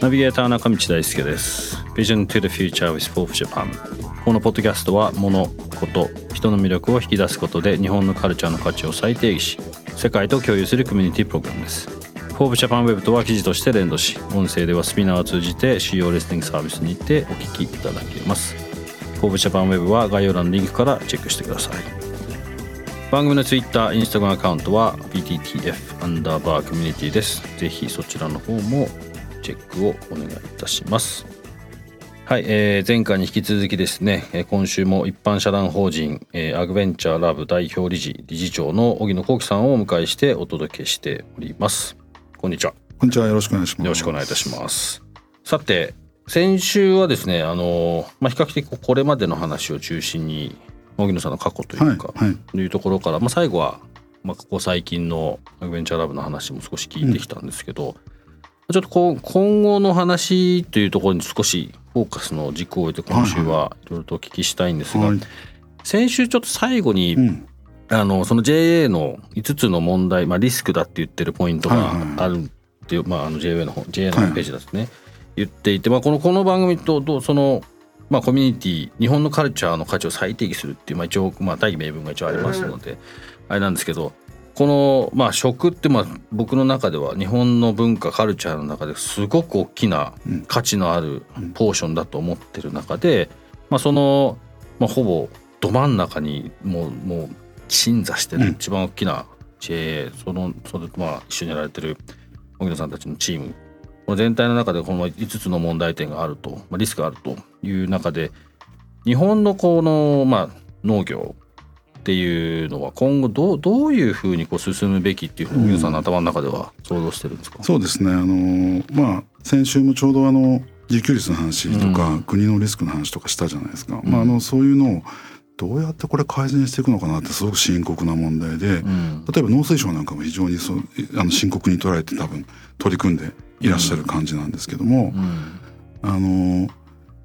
ナビゲーター中道大輔です。Vision to the Future with Forbes Japan このポッドキャストは物事人の魅力を引き出すことで日本のカルチャーの価値を再定義し世界と共有するコミュニティプログラムです。 Forbes JAPAN ウェブとは記事として連動し音声ではスピナーを通じて主要リスニングサービスにてお聞きいただけます。 Forbes JAPAN ウェブは概要欄のリンクからチェックしてください。番組のツイッター、インスタグラムアカウントは VTTF アンダーバーコミュニティです。ぜひそちらの方もチェックをお願いいたします。はい、えー、前回に引き続きですね、え今週も一般社団法人、えー、アグベンチャーラブ代表理事理事長の荻野幸喜さんをお迎えしてお届けしております。こんにちは。こんにちは。よろしくお願いします。よろしくお願いいたします。さて先週はですねあのまあ比較的これまでの話を中心に荻野さんの過去というか、はいはい、というところから、まあ、最後は、まあ、ここ最近のアグベンチャーラブの話も少し聞いてきたんですけど、うん。ちょっとこう今後の話というところに少しフォーカスの軸を置いて今週はいろいろとお聞きしたいんですが、はい。はい、先週ちょっと最後に、うん、あのその JA の5つの問題、まあ、リスクだって言ってるポイントがあるっていう、まあ、あの JA の JA のホームページですね、はい、言っていて、まあ、このこの番組とどそのまあ、コミュニティ日本のカルチャーの価値を再定義するっていう、まあ、一応、まあ、大義名分が一応ありますので、あれなんですけどこの、まあ、食ってまあ僕の中では日本の文化カルチャーの中ですごく大きな価値のあるポーションだと思ってる中で、まあ、その、まあ、ほぼど真ん中にもうもう鎮座してる一番大きな JA、そのそれとまあ一緒にやられてる荻野さんたちのチームこの全体の中でこの5つの問題点があると、まあ、リスクがあるという中で日本のこの、まあ、農業っていうのは今後どうどういうふうにこう進むべきっていうふうに皆さんの頭の中では想像してるんですか、そうですね。あのまあ先週もちょうどあの自給率の話とか、うん、国のリスクの話とかしたじゃないですか、うん、まあ、あのそういうのをどうやってこれ改善していくのかなってすごく深刻な問題で、うん、例えば農水省なんかも非常にそうあの深刻に捉えて多分取り組んでいらっしゃる感じなんですけども、あの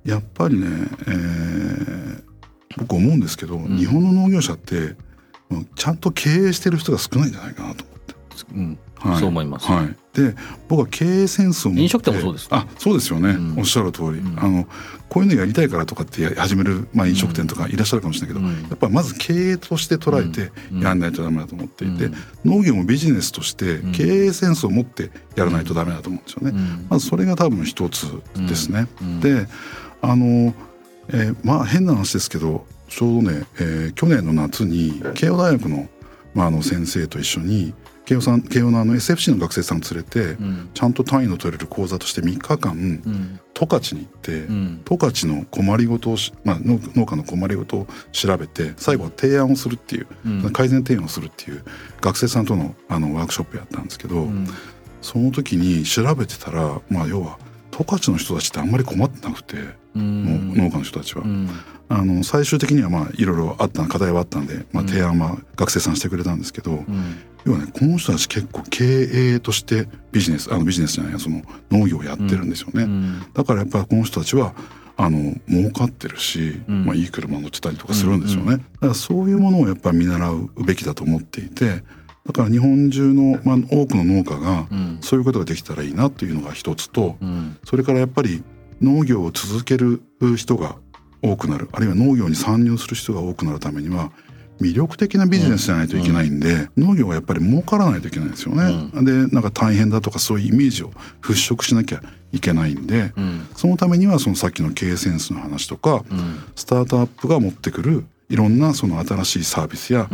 やっぱりね、えー、僕思うんですけど、うん、日本の農業者ってちゃんと経営してる人が少ないんじゃないかなと思って。うんはい、そう思います、はい、で僕は経営センスを飲食店もそうです、あそうですよね、うん、おっしゃる通り、うん、あのこういうのやりたいからとかって始める、まあ、飲食店とかいらっしゃるかもしれないけど、うん、やっぱりまず経営として捉えてやらないとダメだと思っていて、農業もビジネスとして経営センスを持ってやらないとダメだと思うんですよね、まずそれが多分一つですね、であのえー、まあ変な話ですけどちょうどね、えー、去年の夏に慶応大学の,、まあ、あの先生と一緒に慶応さん慶応のあの SFC の学生さんを連れて、うん、ちゃんと単位の取れる講座として3日間、うん、十勝に行って、うん、十勝の困りごとを、まあ、農農家の困りごとを調べて最後は提案をするっていう、うん、改善提案をするっていう学生さんとのあのワークショップやったんですけど、その時に調べてたら、まあ、要は十勝の人たちってあんまり困ってなくて、農家の人たちは。あの最終的にはまあいろいろあった課題はあったんで、まあ、提案は学生さんしてくれたんですけど、うん、要はねこの人たち結構経営としてビジネスあのビジネスじゃないその農業をやってるんですよね、うん、だからやっぱりこの人たちはあの儲かってるし、うん、まあ、いい車乗ってたりとかするんですよね、だからそういうものをやっぱり見習うべきだと思っていてだから日本中の、まあ、多くの農家がそういうことができたらいいなというのが一つと、それからやっぱり農業を続ける人が多くなる。あるいは農業に参入する人が多くなるためには魅力的なビジネスじゃないといけないんで、うん、農業はやっぱり儲からないといけないんですよね。うん、でなんか大変だとかそういうイメージを払拭しなきゃいけないんで、うん、そのためにはそのさっきの経営センスの話とか、スタートアップが持ってくるいろんなその新しいサービスや、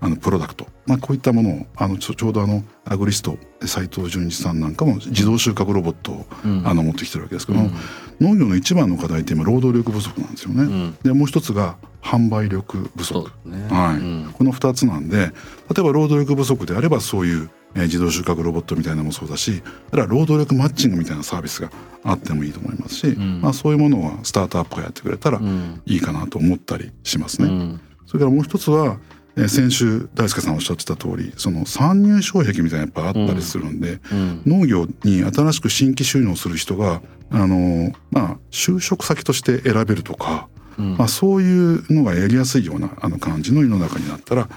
あのプロダクト。まあ、こういったものをあのちょうどあのアグリスト斉藤純一さんなんかも自動収穫ロボットを、うん、あの持ってきてるわけですけど、うん、農業の一番の課題って今労働力不足なんですよね。うん、でもう一つが販売力不足、ね、はい、この2つなんで例えば労働力不足であればそういうえー、自動収穫ロボットみたいなのもそうだしあるいは労働力マッチングみたいなサービスがあってもいいと思いますし、うん、まあ、そういうものはスタートアップがやってくれたらいいかなと思ったりしますね。うん、それからもう一つはえー、先週大輔さんおっしゃってた通りその参入障壁みたいなやっぱあったりするんで、うん。うん、農業に新しく新規収納する人があのまあ就職先として選べるとか、うん、まあ、そういうのがやりやすいようなあの感じの世の中になったら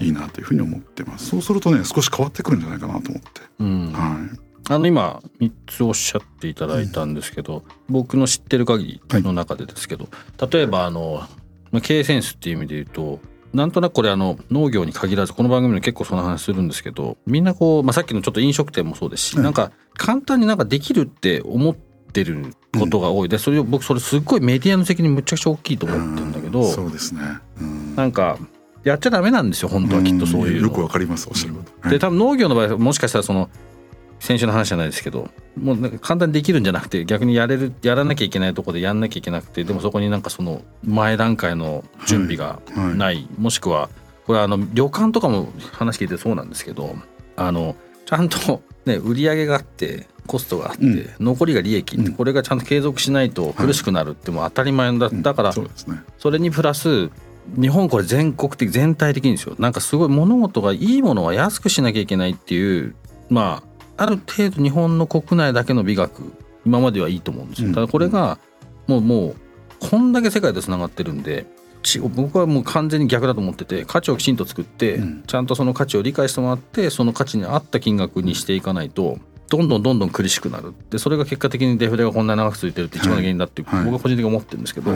いいなというふうに思ってます。そうするとね少し変わってくるんじゃないかなと思って、はい。あの今3つおっしゃっていただいたんですけど、僕の知ってる限りの中でですけど、例えばあの経営センスっていう意味で言うとなんとなくこれあの農業に限らずこの番組で結構その話するんですけどみんなこう、まあ、さっきのちょっと飲食店もそうですし、なんか簡単になんかできるって思ってることが多い。でそれを僕それすっごいメディアの責任むちゃくちゃ大きいと思ってるんだけど、そうですね、なんかやっちゃダメなんですよ本当はきっとそういうよくわかりますおっしゃること、で多分農業の場合はもしかしたらその先週の話じゃないですけどもうなんか簡単にできるんじゃなくて逆にやれるやらなきゃいけないとこでやんなきゃいけなくてでもそこになんかその前段階の準備がない、はい。はい、もしくはこれあの旅館とかも話聞いてそうなんですけどあのちゃんと、ね、売り上げがあってコストがあって、うん、残りが利益ってこれがちゃんと継続しないと苦しくなるっても当たり前だ、だから、それにプラス日本これ全国的全体的にですよ。なんかすごい物事がいいものは安くしなきゃいけないっていうまあある程度日本の国内だけの美学今まではいいと思うんですよ。ただこれがもうもうこんだけ世界とつながってるんで僕はもう完全に逆だと思ってて価値をきちんと作って、ちゃんとその価値を理解してもらってその価値に合った金額にしていかないとどんどんどんどん苦しくなる。でそれが結果的にデフレがこんな長く続いてるって一番の原因だって、僕は個人的に思ってるんですけど、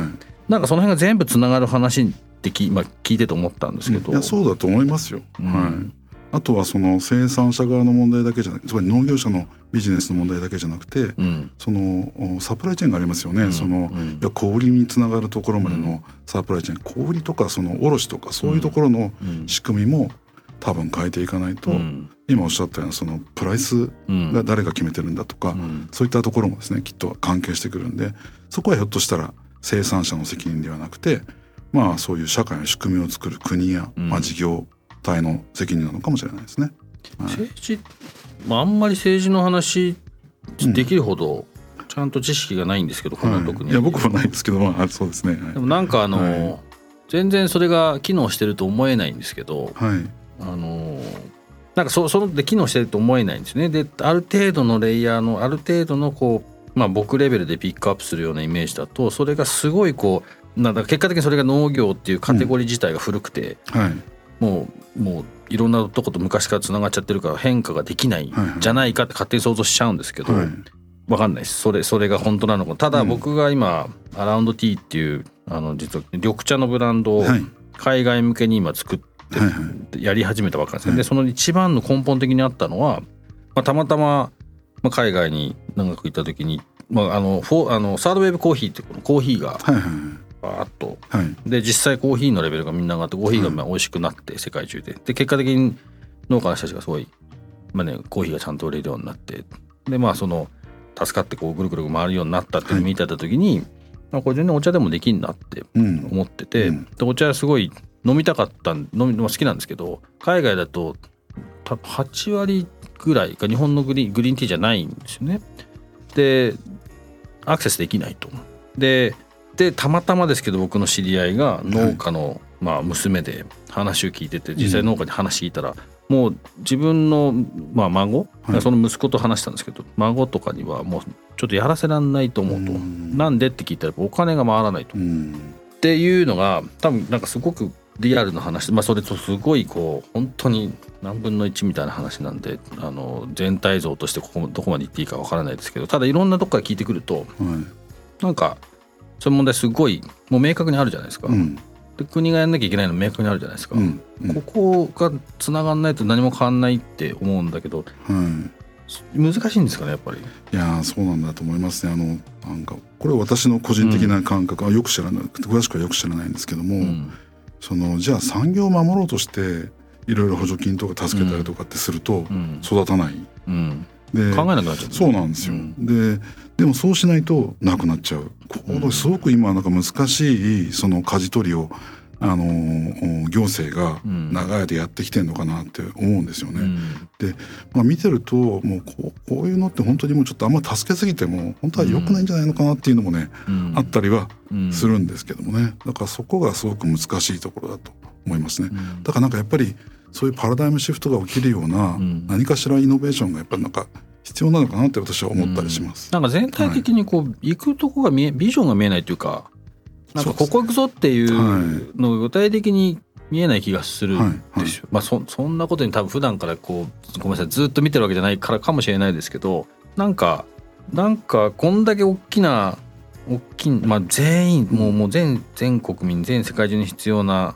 なんかその辺が全部つながる話ってき、まあ、聞いてて思ったんですけど、いやそうだと思いますよ、はい。あとはその生産者側の問題だけじゃなくつまり農業者のビジネスの問題だけじゃなくて、うん、そのサプライチェーンがありますよね、うん、その、うん、いや小売りにつながるところまでのサプライチェーン。小売りとかその卸とかそういうところの仕組みも多分変えていかないと、今おっしゃったようなそのプライスが誰が決めてるんだとか、そういったところもですねきっと関係してくるんでそこはひょっとしたら生産者の責任ではなくてまあそういう社会の仕組みを作る国や、まあ、事業体の責任なのかもしれないですね。はい、政治、まあ、あんまり政治の話できるほどちゃんと知識がないんですけど、うん、この特に、い、や僕もないですけどまあそうですね、はい、でもなんかあの、はい、全然それが機能してると思えないんですけど、はい、あのなんかそそので機能してると思えないんですね。である程度のレイヤーのある程度のこうまあ僕レベルでピックアップするようなイメージだとそれがすごいこうなんだ結果的にそれが農業っていうカテゴリー自体が古くて、うんはい、もうもういろんなとこと昔からつながっちゃってるから変化ができないじゃないかって勝手に想像しちゃうんですけど、はい、分かんないです。それそれが本当なのか。ただ僕が今、うん、アラウンドティーっていうあの実は緑茶のブランドを海外向けに今作ってやり始めたばっかりですね、でその一番の根本的にあったのは、まあ、たまたま、まあ、海外に長く行った時に、まあ、あのフォあのサードウェーブコーヒーっていうこのコーヒーが、はいはいバーッと、はい、で実際コーヒーのレベルがみんな上がってコーヒーがまあ美味しくなって世界中で。で結果的に農家の人たちがすごい、まあね、コーヒーがちゃんと売れるようになって。でまあその助かってこうぐるぐる回るようになったっていうのを見てた時に、はい、これ全然お茶でもできんなって思ってて、うん、でお茶すごい飲みたかった飲み好きなんですけど海外だと多分8割ぐらいが日本のグリグリーンティーじゃないんですよね。でアクセスできないと。ででたまたまですけど僕の知り合いが農家の、まあ、娘で話を聞いてて実際農家に話聞いたら、もう自分の、まあ、孫、はい、その息子と話したんですけど孫とかにはもうちょっとやらせらんないと思うと、なんでって聞いたらお金が回らないと、っていうのが多分なんかすごくリアルな話まあそれとすごいこう本当に何分の1みたいな話なんであの全体像としてここどこまで言っていいかわからないですけどただいろんなとこから聞いてくると、はい、なんかそういう問題すごいもう明確にあるじゃないですか。うん、で国がやんなきゃいけないの明確にあるじゃないですか。うんうん、ここがつながんないと何も変わんないって思うんだけど、難しいんですかねやっぱり。いやそうなんだと思いますね。あのなんかこれは私の個人的な感覚はよく知らない詳しくはよく知らないんですけども、そのじゃあ産業を守ろうとしていろいろ補助金とか助けたりとかってすると育たない、うん、で考えなくなっちゃう、そうなんですよ、ででもそうしないとなくなっちゃう。ここすごく今なんか難しいその舵取りをあの行政が長い間やってきてるのかなって思うんですよね。うん、で、まあ、見てるともうこうこういうのって本当にもうちょっとあんま助けすぎても本当は良くないんじゃないのかなっていうのもね、うん、あったりはするんですけどもね。だからそこがすごく難しいところだと思いますね。だからなんかやっぱりそういうパラダイムシフトが起きるような何かしらイノベーションがやっぱりなんか必要なのかなって私は思ったりします。なんか全体的にこう、はい、行くとこが見えビジョンが見えないというかなんかここ行くぞっていうのが具体的に見えない気がするんですよ。まあそそんなことに多分普段からこうごめんなさいずっと見てるわけじゃないからかもしれないですけどなんかなんかこんだけ大きな大きいまあ全員もうもう全全国民全世界中に必要な、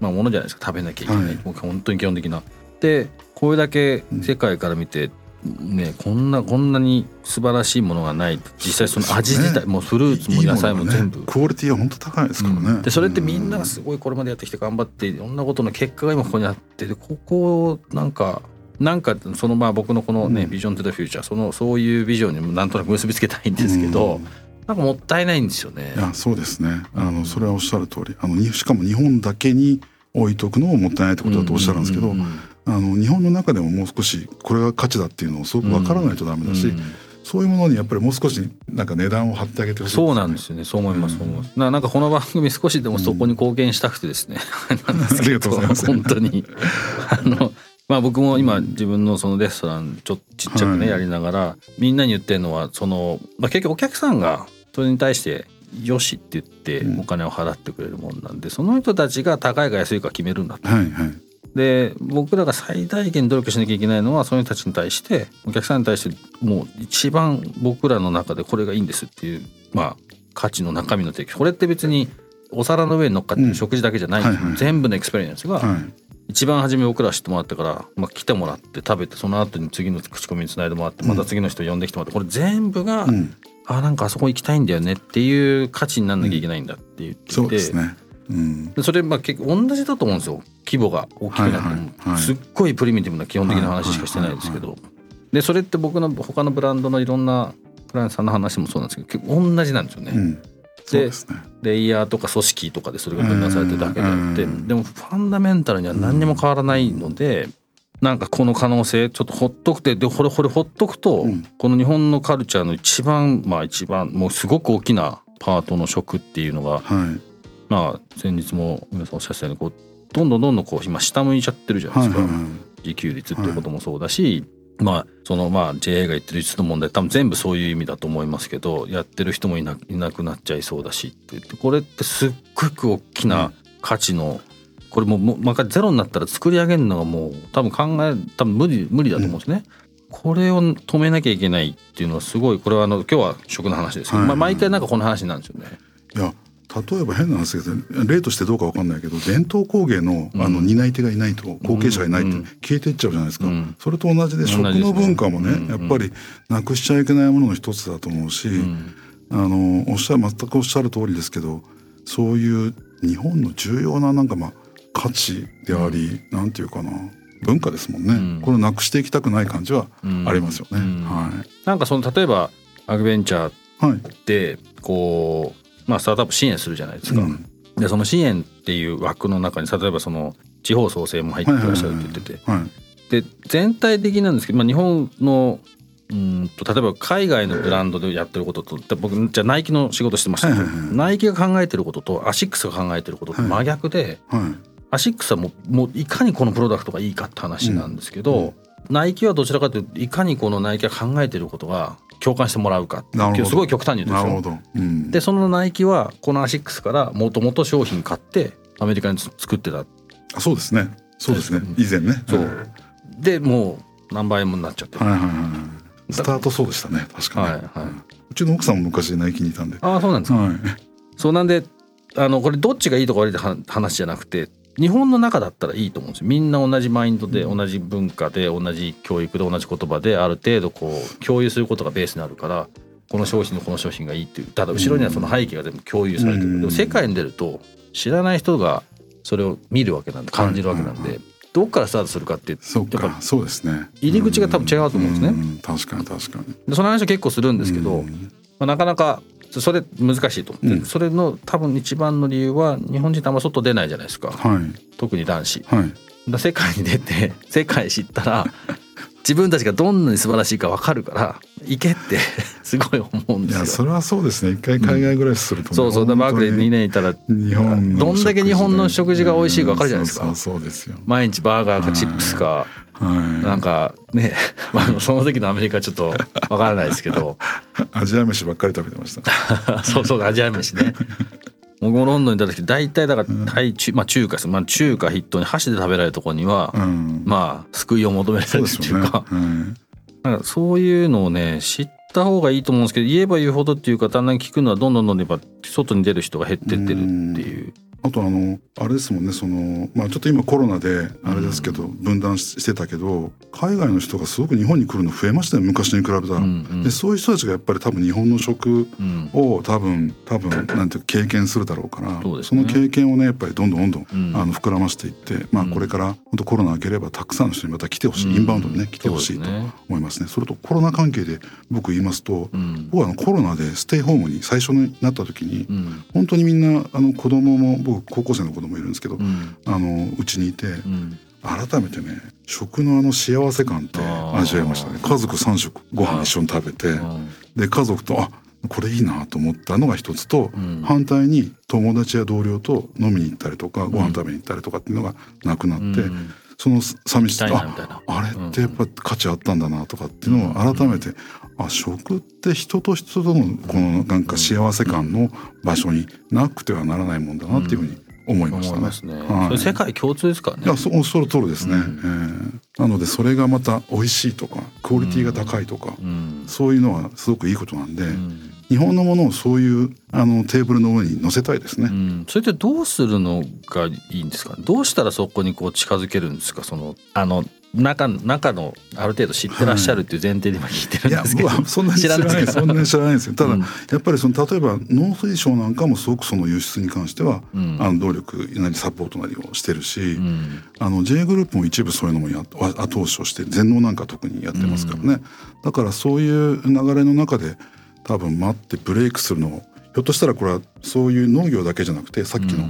まあ、ものじゃないですか。食べなきゃいけない、はい、もう本当に基本的な。でこれだけ世界から見てね、こんなこんなに素晴らしいものがない実際その味自体、ね、もうフルーツも野菜も全部、ね、クオリティは本当高いですからね、うん、でそれってみんながすごいこれまでやってきて頑張っていろんなことの結果が今ここにあってでここなんかなんかそのまあ僕のこのね、うん、ビジョン・トゥ・ザ・フューチャーそのそういうビジョンにもなんとなく結びつけたいんですけど、うん、なんかもったいないんですよね。いやそうですね。あのそれはおっしゃる通り。あのしかも日本だけに置いとくのももったいないってことだとおっしゃるんですけど、うんうんうんあの日本の中でももう少しこれが価値だっていうのをすごく分からないとダメだし、うん。うん、そういうものにやっぱりもう少しなんか値段を張ってあげてほしい、ね、そうなんですよね。そう思います、うん、ななんかこの番組少しでもそこに貢献したくてですね、うん、ありがとうございます。本当に。あのまあ僕も今自分のそのレストランちょっちっちゃくね、やりながらみんなに言ってるのはその、まあ、結局お客さんがそれに対してよしって言ってお金を払ってくれるもんなんで、その人たちが高いか安いか決めるんだと。はいはいで僕らが最大限努力しなきゃいけないのはその人たちに対してお客さんに対してもう一番僕らの中でこれがいいんですっていうまあ価値の中身の提供。これって別にお皿の上に乗っかってる食事だけじゃない、うんはいはい、全部のエクスペリエンスが、はい、一番初め僕ら知ってもらってから、まあ、来てもらって食べてその後に次の口コミにつないでもらってまた次の人呼んできてもらってこれ全部が、うん、あなんかあそこ行きたいんだよねっていう価値にならなきゃいけないんだって言っていて、うん、そうん、それまあ結構同じだと思うんですよ。規模が大きくなっても、はいはいはい、すっごいプリミティブな基本的な話しかしてないですけど、でそれって僕の他のブランドのいろんなクライアントさんの話もそうなんですけど結構同じなんですよね。うん。で、ね、レイヤーとか組織とかでそれが分断されてるだけであってでもファンダメンタルには何にも変わらないので、なんかこの可能性ちょっとほっとくてでこれこれほっとくと、この日本のカルチャーの一番まあ一番もうすごく大きなパートの食っていうのが、はい、まあ先日も皆さんおっしゃってたようにこうどんどんどんどんこう今下向いちゃってるじゃないですか、自給率っていうこともそうだし、はい、まあそのまあ JA が言ってる率の問題多分全部そういう意味だと思いますけどやってる人もいないなくなっちゃいそうだしって言ってこれってすっごく大きな価値の、これももまあゼロになったら作り上げるのがもう多分考え多分無理無理だと思うんですね。うんこれを止めなきゃいけないっていうのはすごいこれはあの今日は食の話ですけど、はいはい、まあ、毎回なんかこの話なんですよね。いや例えば変な話ですけど例としてどうか分かんないけど伝統工芸のあの担い手がいないと後継者がいないって消えていっちゃうじゃないですか、うん、それと同じで食の文化もね、ね、やっぱりなくしちゃいけないものの一つだと思うし、うん、あのおっしゃる全くおっしゃる通りですけどそういう日本の重要ななんかまあ価値であり、うん、なんていうかな文化ですもんね、うん、これをなくしていきたくない感じはありますよね。はい、なんかその例えばアグベンチャーでこうまあ、スタートアップ支援するじゃないですか。うん、でその支援っていう枠の中に例えばその地方創生も入ってらっしゃるって言ってて、で全体的なんですけど、まあ、日本のうんと例えば海外のブランドでやってることと僕じゃあナイキの仕事してました。けど、ナイキが考えてることとアシックスが考えてることと真逆で、アシックスはもうもういかにこのプロダクトがいいかって話なんですけど、ナイキはどちらかというといかにこのナイキが考えてることが共感してもらうかすごい極端に言うと、うん、でそのナイキはこのアシックスからもともと商品買ってアメリカに作ってた。あそうですね。そうですね。以前ね。そう。でもう何倍もになっちゃってはいはいはいスタートそうでしたね。確かに、はいはい、うちの奥さんも昔ナイキにいたんで。ああそうなんですか、はい、そうなんであのこれどっちがいいとか悪いって話じゃなくて日本の中だったらいいと思うんですよ。みんな同じマインドで同じ文化で同じ教育で同じ言葉である程度こう共有することがベースになるからこの商品のこの商品がいいっていうただ後ろにはその背景が全部共有されてる、でも世界に出ると知らない人がそれを見るわけなんで感じるわけなんで、どっからスタートするかってそうか。そうですね。入り口が多分違うと思うんですね。確かに確かに。でその話は結構するんですけど、まあ、なかなかそれ難しいと思って、うん、それの多分一番の理由は日本人ってあんま外出ないじゃないですか、はい、特に男子。はい、だ世界に出て世界知ったら 自分たちがどんなに素晴らしいか分かるから行けって すごい思うんですよ。いやそれはそうですね。一回海外暮らしすると、うん、そうそう。だマークで2年いたら日本どんだけ日本の食事が美味しいか分かるじゃないですか。そうですよ。毎日バーガーかチップスか、はい、なんかね、まあ、その時のアメリカちょっと分からないですけどアジア飯ばっかり食べてました。そうそうアジア飯ね。僕 もロンドンにいた時大体だからタイ中、まあ、中華です、まあ、中華筆頭に箸で食べられるところには、うん、まあ救いを求められるっていうかそう、ね。うん、かそういうのをね知った方がいいと思うんですけど言えば言うほどっていうかだんだん聞くのはどんどんどんどんやっぱ外に出る人が減ってってるっていう。あとあのあれですもんねその、まあ、ちょっと今コロナであれですけど、分断してたけど海外の人がすごく日本に来るの増えましたよ昔に比べたら、うんうん、でそういう人たちがやっぱり多分日本の食を多分多分なんていう経験するだろうから、そね、その経験をねやっぱりどんどんどんどん、うん、あの膨らましていって、まあ、これから本当コロナ明ければたくさんの人にまた来てほしい、うん、インバウンドにね来てほしいと思いますね。それとコロナ関係で僕言いますと、僕はあのコロナでステイホームに最初になった時に、本当にみんなあの子供も僕高校生の子供もいるんですけど、うん、あのうちにいて、うん、改めてね食のあの幸せ感って味わいましたね。家族3食ご飯一緒に食べてで家族とあこれいいなと思ったのが一つと、うん、反対に友達や同僚と飲みに行ったりとかご飯食べに行ったりとかっていうのがなくなって、うん、その寂しさああれってやっぱ価値あったんだなとかっていうのを改めて、あ食って人と人とのこのなんか幸せ感の場所になくてはならないもんだなっていうふうに思いましたね。ね。はい、世界共通ですからね。いやそその通りですね、うん、えー、なのでそれがまた美味しいとかクオリティが高いとか、うん、そういうのはすごくいいことなんで、うん、日本のものをそういうあのテーブルの上に乗せたいですね。それってどうするのがいいんですか？どうしたらそこにこう近づけるんですか？そのあの中中のある程度知ってらっしゃるっていう前提で今聞いてるんですけど、はい、いやそんなに知らない。そんなに知らないですよ。ただ、うん、やっぱりその例えば農水省なんかもすごくその輸出に関しては、うん、あの努力なりサポートなりをしてるし、うん、あの J グループも一部そういうのもや後押しをして全農なんか特にやってますからね、だからそういう流れの中で多分待ってブレイクするのをひょっとしたらこれはそういう農業だけじゃなくてさっきの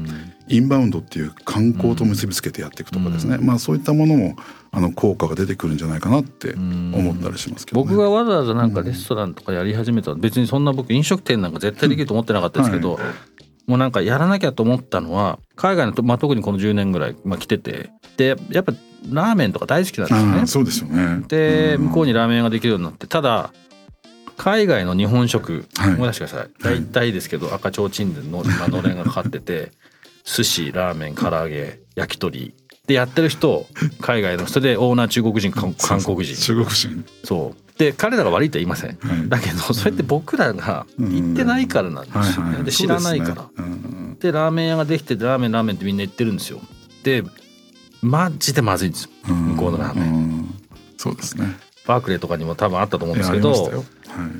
インバウンドっていう観光と結びつけてやっていくとかですね、まあそういったものもあの効果が出てくるんじゃないかなって思ったりしますけど、ね、僕がわざわざなんかレストランとかやり始めた別にそんな僕飲食店なんか絶対できると思ってなかったですけど、はい、もうなんかやらなきゃと思ったのは海外の、まあ、特にこの10年ぐらい、まあ、来てて。でやっぱラーメンとか大好きなんですね。そうですよね。で向こうにラーメン屋ができるようになって。ただ海外の日本食、はい、思い出してください。大体ですけど赤ちょうちんでの、まあのれんがかかってて寿司ラーメン唐揚げ焼き鳥。でやってる人海外の人でオーナー中国人韓国人。中国人。そう。で彼らが悪いとは言いません、はい、だけどそれって僕らが行ってないからなんですよね、で知らないから、でラーメン屋ができてラーメンラーメンってみんな言ってるんですよ。でマジでまずいんですよ。向こうのラーメン。そうですね。バークレーとかにも多分あったと思うんですけど、はい、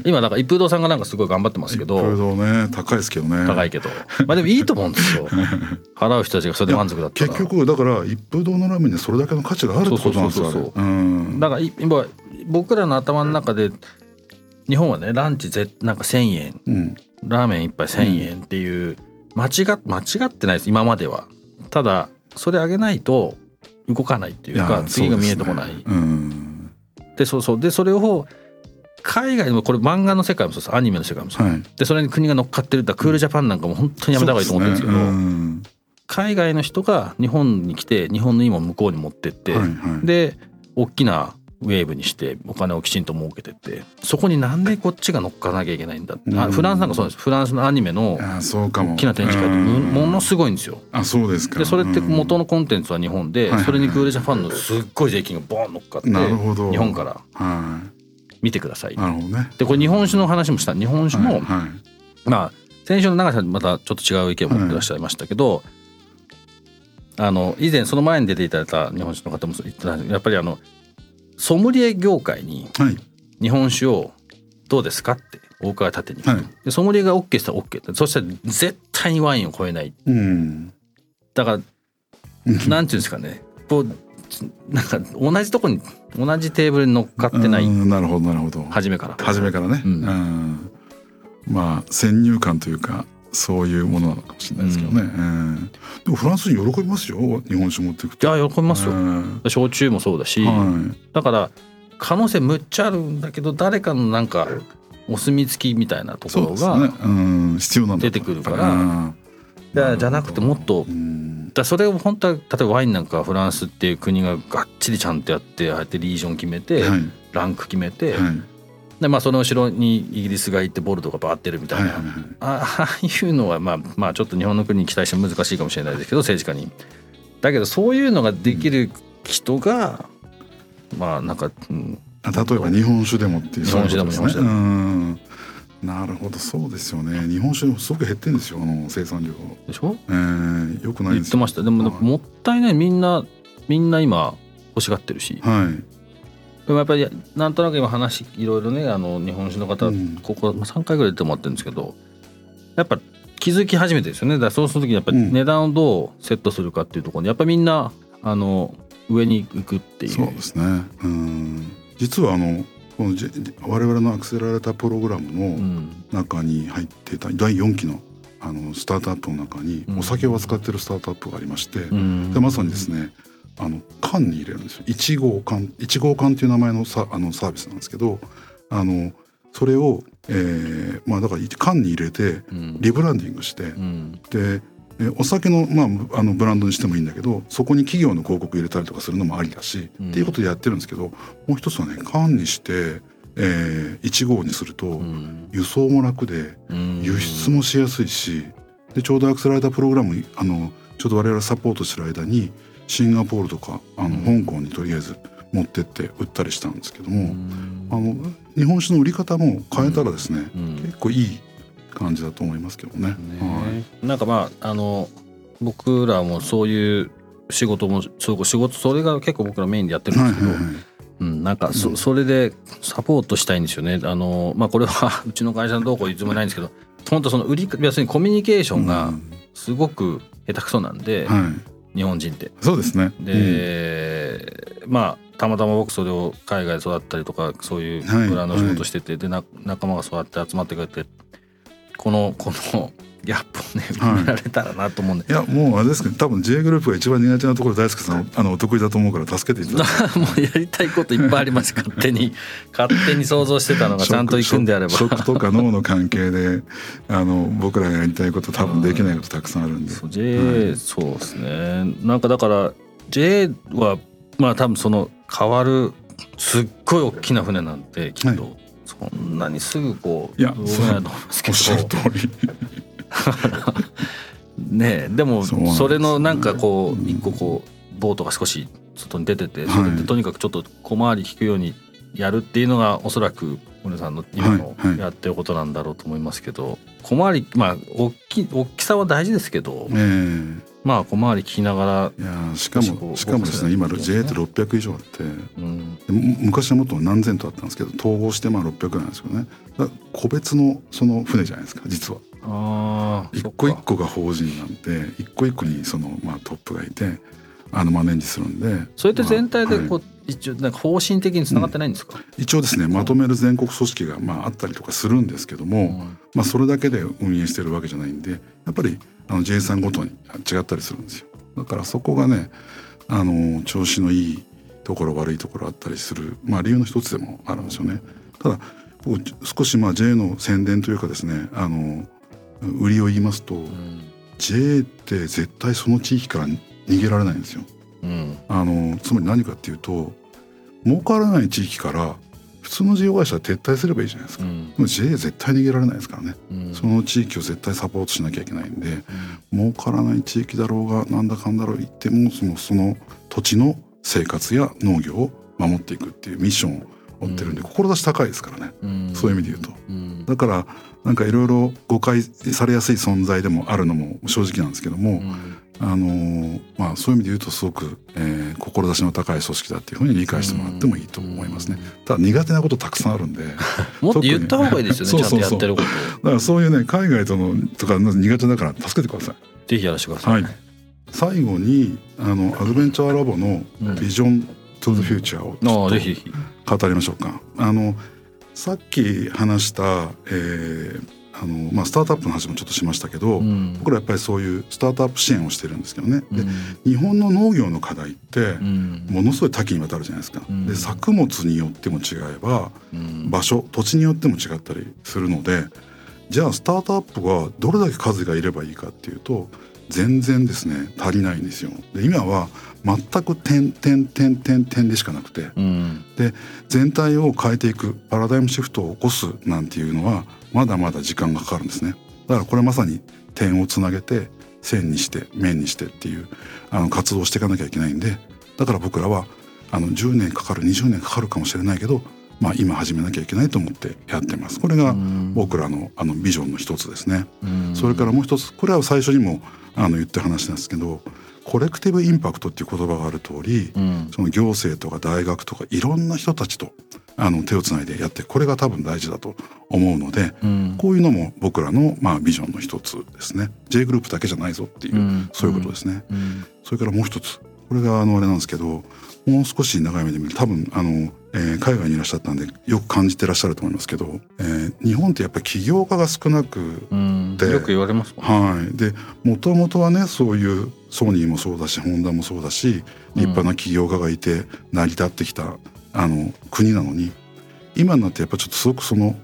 今なんか一風堂さんがなんかすごい頑張ってますけど。一風堂ね高いですけどね。高いけど。まあでもいいと思うんですよ。払う人たちがそれで満足だったら。結局だから一風堂のラーメンにそれだけの価値があるってことなんですよだから今僕らの頭の中で日本はねランチぜなんか1,000円、うん、ラーメン一杯1,000円っていう間違間違ってないです今までは。ただそれ上げないと動かないっていうか次が見えてこない、うん。でそうそう。でそれを海外のこれ漫画の世界もそうです。アニメの世界もそう、はい、でそれに国が乗っかってるクールジャパンなんかも本当にやめた方がいいと思ってるんですけど、ね、海外の人が日本に来て日本のいいもの向こうに持ってって、はいはい、で大きなウェーブにしてお金をきちんと儲けてってそこになんでこっちが乗っかなきゃいけないんだって、うん、フランスなんかそうです。フランスのアニメの大きな展示会ってものすごいんですよ。あそうですか。でそれって元のコンテンツは日本で、それにクールジャパンのすっごい税金がボーン乗っかって日本から見てください。なるほどね、でこれ日本酒の話もした。日本酒も、はいはい、まあ先週の長さんまたちょっと違う意見を持ってらっしゃいましたけど、あの以前その前に出ていただいた日本酒の方も言ってたんですやっぱりあのソムリエ業界に日本酒をどうですかってお伺い立てに、はい、でソムリエが OK したら OK そしたら絶対にワインを超えない、うん、だからなんていうんですかね。こうなんか同じとこに同じテーブルに乗っかってないなるほどなるほど。初めから。初めからね、うん、まあ先入観というかそういうものなのかもしれないですけどね、うん、でもフランスに喜びますよ。日本酒持っていくと。いや喜びますよ、焼酎もそうだし、はい、だから可能性むっちゃあるんだけど誰かのなんかお墨付きみたいなところが、必要なん出てくるから、じゃなくてもっと、だそれを本当は例えばワインなんかフランスっていう国ががっちりちゃんとやってああやってリージョン決めて、はい、ランク決めて、はい、でまあその後ろにイギリスが行ってボルドがバーってるみたいな、はいはいはい、ああいうのはまあまあちょっと日本の国に期待して難しいかもしれないですけど政治家に。だけどそういうのができる人が、うん、まあなんか、うん、例えば日本酒でもっていう日本酒でも日本酒でも。なるほどそうですよね。日本酒すごく減ってんですよあの生産量。でしょ、えー、よくない言ってました。でも、はい、もったいないみんなみんな今欲しがってるし、はい、でもやっぱりなんとなく今話いろいろねあの日本酒の方、うん、ここ3回ぐらい出てもらってるんですけどやっぱ気づき始めてですよね。だからそうする時にやっぱり値段をどうセットするかっていうところにやっぱりみんなあの上に行くっていう。そうですね。うん。実はあのこの我々のアクセラレータープログラムの中に入ってた第4期のあのスタートアップの中にお酒を扱ってるスタートアップがありまして、でまさにですねあの缶に入れるんですよ。1号缶1号缶っていう名前のサあのサービスなんですけどあのそれを、えー、まあだから缶に入れてリブランディングして、うん、でお酒の,、まあ、あのブランドにしてもいいんだけどそこに企業の広告入れたりとかするのもありだし、うん、っていうことでやってるんですけどもう一つはね缶にして、えー、1号にすると輸送も楽で輸出もしやすいしでちょうどアクセラレータープログラムあのちょうど我々サポートしてる間にシンガポールとかあの、香港にとりあえず持ってって売ったりしたんですけども、あの日本酒の売り方も変えたらですね、結構いい感じだと思いますけどね。ねはい、なんかまああの僕らもそういう仕事もそう仕事それが結構僕らメインでやってるんですけど、はいはいはい、うん、なんかそ,、それでサポートしたいんですよね。あのまあこれは うちの会社のどうこういつもないんですけど本当その売り要するにコミュニケーションがすごく下手くそなんで、うん、日本人って。そうですね。で、うん、まあたまたま僕それを海外で育ったりとかそういうブランド仕事してて、はい、で仲間がそうやって集まってくれてこのこのギャップをね埋められたらなと思うんで、はい、いやもうあれですけど多分 J グループが一番苦手なところ大輔さんあのお得意だと思うから助けていただ もうやりたいこといっぱいあります。勝手に勝手に想像してたのがちゃんといくんであれば。食とか脳の関係であの僕らがやりたいこと多分できないことたくさんあるんで、そう J、はい、そうですね。なんかだから J はまあ多分その変わるすっごい大きな船なんてきっと、はいそんなにすぐこういや動けないと思いますけど。おっしゃる通り。ねでもそれのなんかこう一個こうボートが少し外に出ててそれでとにかくちょっと小回り利くようにやるっていうのがおそらく森さんの今のやってることなんだろうと思いますけど小回りまあ大き大きさは大事ですけど、えー、まあ小回り聞きながらいやしかもしかもですね今 J って600以上あって、うん、昔はもっと何千とあったんですけど統合してまあ600なんですよね。個別のその船じゃないですか実は。あ一個一個が法人なんで一個一個にそのまあトップがいてあのマネージするんで。それって全体でこう、まあはい。一応なんか方針的につながってないんですか、うん、一応ですねまとめる全国組織がまああったりとかするんですけども、うん、まあそれだけで運営してるわけじゃないんでやっぱりあの J さんごとに違ったりするんですよ。だからそこがねあの調子のいいところ悪いところあったりする、まあ、理由の一つでもあるんですよね。ただ少しまあ J の宣伝というかですねあの売りを言いますと、うん、J って絶対その地域から逃げられないんですよ。うん、あのつまり何かっていうと儲からない地域から普通の事業会社は撤退すればいいじゃないですか、うん、でも JA 絶対逃げられないですからね、うん、その地域を絶対サポートしなきゃいけないんで、うん、儲からない地域だろうがなんだかんだろう言ってもそのその土地の生活や農業を守っていくっていうミッションを持ってるんで、志高いですからね、そういう意味で言うと、だからなんかいろいろ誤解されやすい存在でもあるのも正直なんですけども、あのまあ、そういう意味で言うとすごく、えー、志の高い組織だっていうふうに理解してもらってもいいと思いますね。ただ苦手なことたくさんあるんで もっと言った方がいいですよねそうそうそう。だからそういうね海外とのとか苦手だから助けてください。ぜひやらせてください。はい最後にあのアドベンチャーラボのビジョントゥ the future をちょっと語りましょうか。あのさっき話した、えーあのまあ、スタートアップの話もちょっとしましたけど、うん、僕らやっぱりそういうスタートアップ支援をしてるんですけどね、で日本の農業の課題ってものすごい多岐にわたるじゃないですか。で作物によっても違えば、場所土地によっても違ったりするのでじゃあスタートアップはどれだけ数がいればいいかっていうと全然ですね足りないんですよ。で今は全く点点点点点でしかなくて、うん、で全体を変えていくパラダイムシフトを起こすなんていうのはまだまだ時間がかかるんですね。だからこれまさに点をつなげて線にして面にしてっていうあの活動をしていかなきゃいけないんでだから僕らはあの10年かかる20年かかるかもしれないけどまあ、今始めなきゃいけないと思ってやってます。これが僕らのあのビジョンの一つですね。それからもう一つこれは最初にもあの言った話なんですけどコレクティブインパクトっていう言葉がある通り、うん、その行政とか大学とかいろんな人たちとあの手をつないでやってこれが多分大事だと思うので、うん、こういうのも僕らのまあビジョンの一つですね。J グループだけじゃないぞっていう、うん、そういうことですね、それからもう一つ。これがあのあれなんですけどもう少し長い目で見る多分あのえー、海外にいらっしゃったんでよく感じてらっしゃると思いますけど、えー、日本ってやっぱり起業家が少なくてよく言われます、ね、はい。でもともとはねそういうソニーもそうだしホンダもそうだし立派な起業家がいて成り立ってきたあの国なのに今になってやっぱちょっとすごくその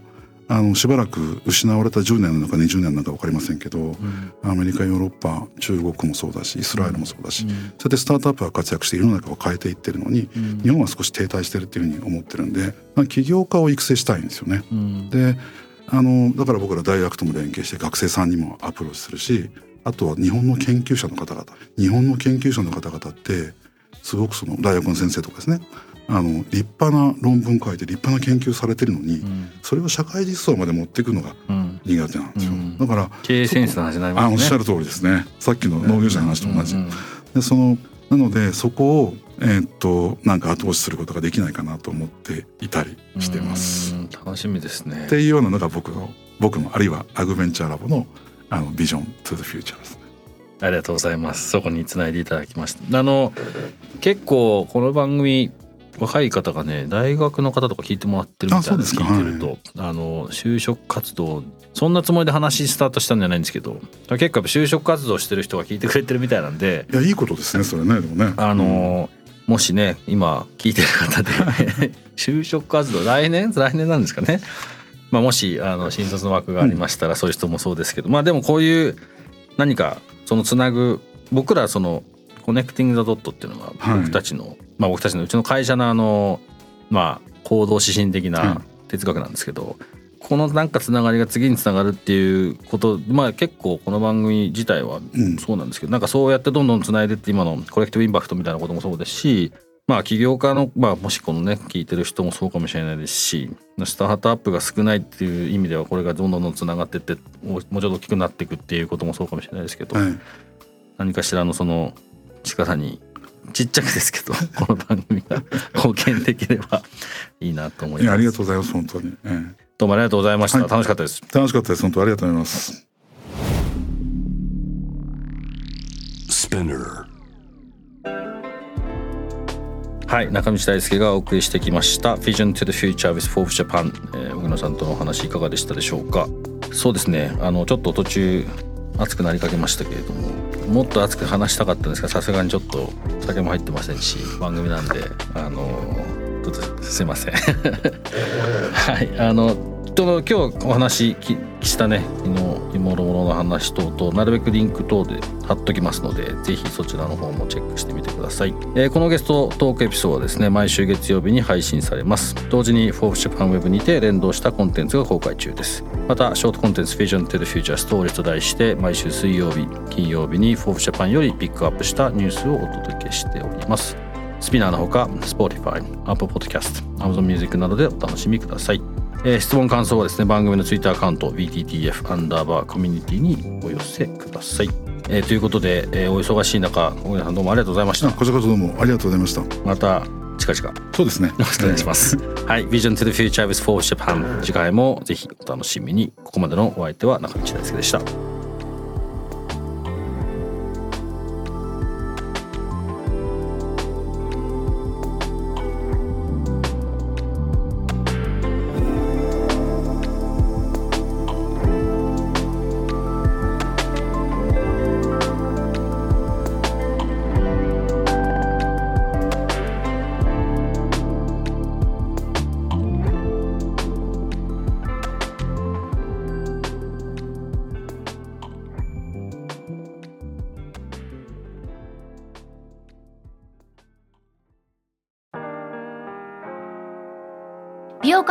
あのしばらく失われた10年なのか20年なのか分かりませんけど、うん、アメリカヨーロッパ中国もそうだしイスラエルもそうだし、うん、そうやってスタートアップが活躍して世の中を変えていってるのに、うん、日本は少し停滞してるっていうふうに思ってるんで、まあ、起業家を育成したいんですよね。であのだから僕ら大学とも連携して学生さんにもアプローチするしあとは日本の研究者の方々。日本の研究者の方々ってすごくその大学の先生とかですねあの立派な論文書いて立派な研究されてるのに、うん、それを社会実装まで持っていくのが苦手なんですよ、うん、だから経営センスの話になりますね。あおっしゃる通りですね。さっきの農業者の話と同じ、でそのなのでそこをえー、っとなんか後押しすることができないかなと思っていたりしてます。楽しみですね。っていうようなのが僕の僕のあるいはアグベンチャーラボのあのビジョントゥザフューチャーですね。ありがとうございます。そこにつないでいただきました。あの結構この番組若い方がね大学の方とか聞いてもらってるみたいな聞いてると、はい、あの就職活動そんなつもりで話スタートしたんじゃないんですけど結構就職活動してる人が聞いてくれてるみたいなんでいやいいことですねそれねでもね。あの、うん、もしね今聞いてる方で 就職活動来年？来年なんですかね？まあもしあの新卒の枠がありましたら、そういう人もそうですけどまあでもこういう何かそのつなぐ僕らそのコネクティング・ザ・ドットっていうのは僕たちの、はい、まあ僕たちのうちの会社のあのまあ行動指針的な哲学なんですけど、はい、このなんかつながりが次につながるっていうことまあ結構この番組自体はそうなんですけど、うん、なんかそうやってどんどんつないでって今のコレクティブインパクトみたいなこともそうですしまあ起業家の、まあ、もしこのね聞いてる人もそうかもしれないですしスタートアップが少ないっていう意味ではこれがどんどんどんつながってってもうちょっと大きくなっていくっていうこともそうかもしれないですけど、はい、何かしらのその力にちっちゃくですけど この番組が貢献できればいいなと思います。ありがとうございます本当に、ええ、どうもありがとうございました、はい、楽しかったです。楽しかったです本当ありがとうございます。はい中道大輔がお送りしてきました「Vision to the Future with Forbes Japan」えー、小野さんとのお話いかがでしたでしょうか。そうですねあのちょっと途中熱くなりかけましたけれどももっと熱く話したかったんですがさすがにちょっと酒も入ってませんし番組なんであのちょっとすいません。はいあの今日お話したねもろもろの話等々なるべくリンク等で貼っときますのでぜひそちらの方もチェックしてみてください、えー、このゲストトークエピソードはですね毎週月曜日に配信されます。同時に Forbes JAPAN ウェブにて連動したコンテンツが公開中です。またショートコンテンツ Vision to the Future Stories と題して毎週水曜日金曜日に Forbes JAPAN よりピックアップしたニュースをお届けしております。スピナーのほか Spotify、Apple Podcast、Amazon Music などでお楽しみください。えー、質問感想はですね番組のツイッターアカウント VTTF アンダーバーコミュニティにお寄せください、えー、ということで、えー、お忙しい中小倉さんどうもありがとうございました。こちらこそどうもありがとうございました。また近々。そうですね。よろしくお願いします、はい。Vision to the Future with Forbes Japan 次回もぜひお楽しみに。ここまでのお相手は中道大輔でした